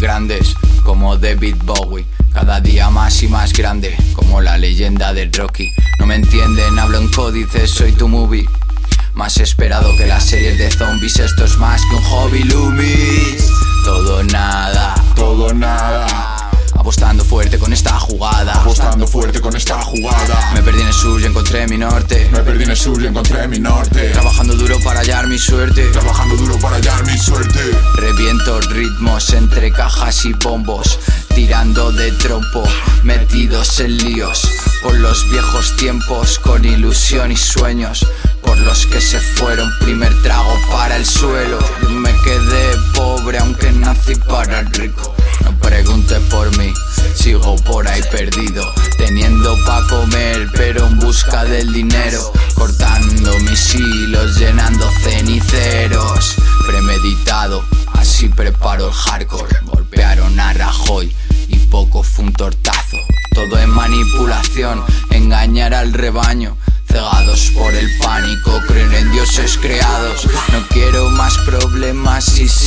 grandes, como David Bowie. Cada día más y más grande, como la leyenda de Rocky. No me entienden, hablo en códices, soy tu movie. Más esperado que las series de zombies, esto es más que un hobby, Loomis. Todo nada, todo nada. Apostando fuerte con esta jugada. Apostando fuerte con esta jugada. Me perdí en el sur y encontré mi norte. Me perdí en el sur y encontré mi norte. Trabajando duro para hallar mi suerte. Trabajando duro para hallar mi suerte. Ritmos entre cajas y bombos. Tirando de trompo, metidos en líos. Por los viejos tiempos, con ilusión y sueños. Por los que se fueron, primer trago para el suelo. Yo me quedé pobre aunque nací para el rico. No pregunte por mí, sigo por ahí perdido. Teniendo pa' comer, pero en busca del dinero. Cortando mis hilos, llenando ceniceros. El hardcore. Golpearon a Rajoy y poco fue un tortazo. Todo es manipulación, engañar al rebaño. Cegados por el pánico, creen en dioses creados. No quiero más problemas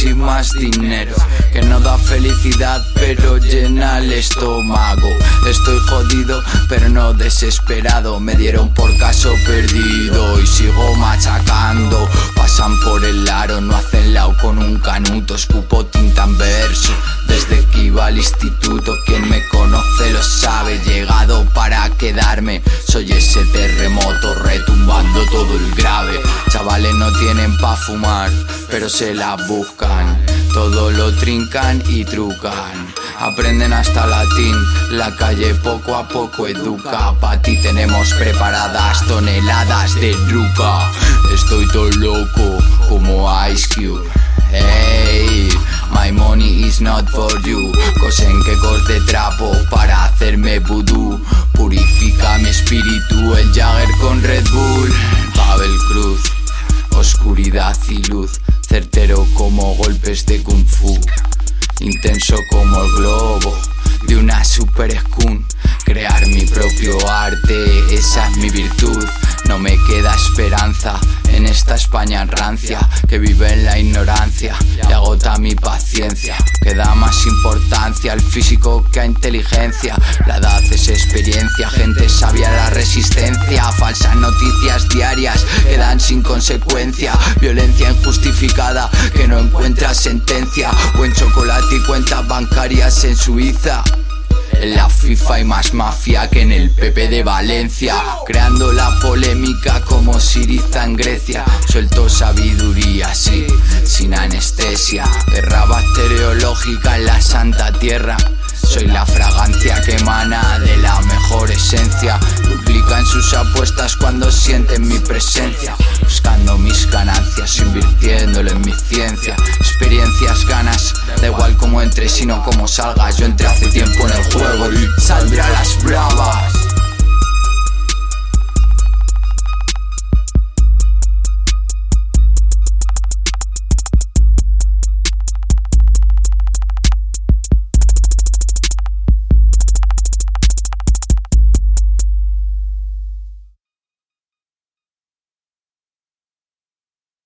y más dinero. Que no da felicidad, pero llena el estómago. Estoy jodido, pero no desesperado. Me dieron por caso perdido y sigo machacando. Pasan por el aro, no hacen lao con un canuto. Escupo tinta verso. Desde que iba al instituto, quien me conoce lo sabe. Llegado para quedarme, soy ese terremoto retumbando todo el grave. Chavales no tienen pa' fumar, pero se la buscan. Todo lo trincan y trucan. Aprenden hasta latín, la calle poco a poco educa. Pa' ti tenemos preparadas toneladas de ruca. Estoy todo loco como Ice Cube. Hey, is not for you. Cosen que de trapo para hacerme vudú. Purifica mi espíritu, el Jagger con Red Bull. Pavel Cruz, oscuridad y luz. Certero como golpes de kung fu. Intenso como el globo de una super skun. Crear mi propio arte, esa es mi virtud. No me en esta España rancia que vive en la ignorancia y agota mi paciencia. Que da más importancia al físico que a inteligencia. La edad es experiencia, gente sabia la resistencia. Falsas noticias diarias que dan sin consecuencia. Violencia injustificada que no encuentra sentencia. Buen chocolate y cuentas bancarias en Suiza. En la FIFA hay más mafia que en el PP de Valencia Creando la polémica como Siriza en Grecia Suelto sabiduría, sí, sin anestesia Guerra bacteriológica en la santa tierra soy la fragancia que emana de la mejor esencia. Duplican sus apuestas cuando sienten mi presencia. Buscando mis ganancias, invirtiéndolo en mi ciencia. Experiencias, ganas, da igual cómo entre, sino como salga. Yo entré hace tiempo en el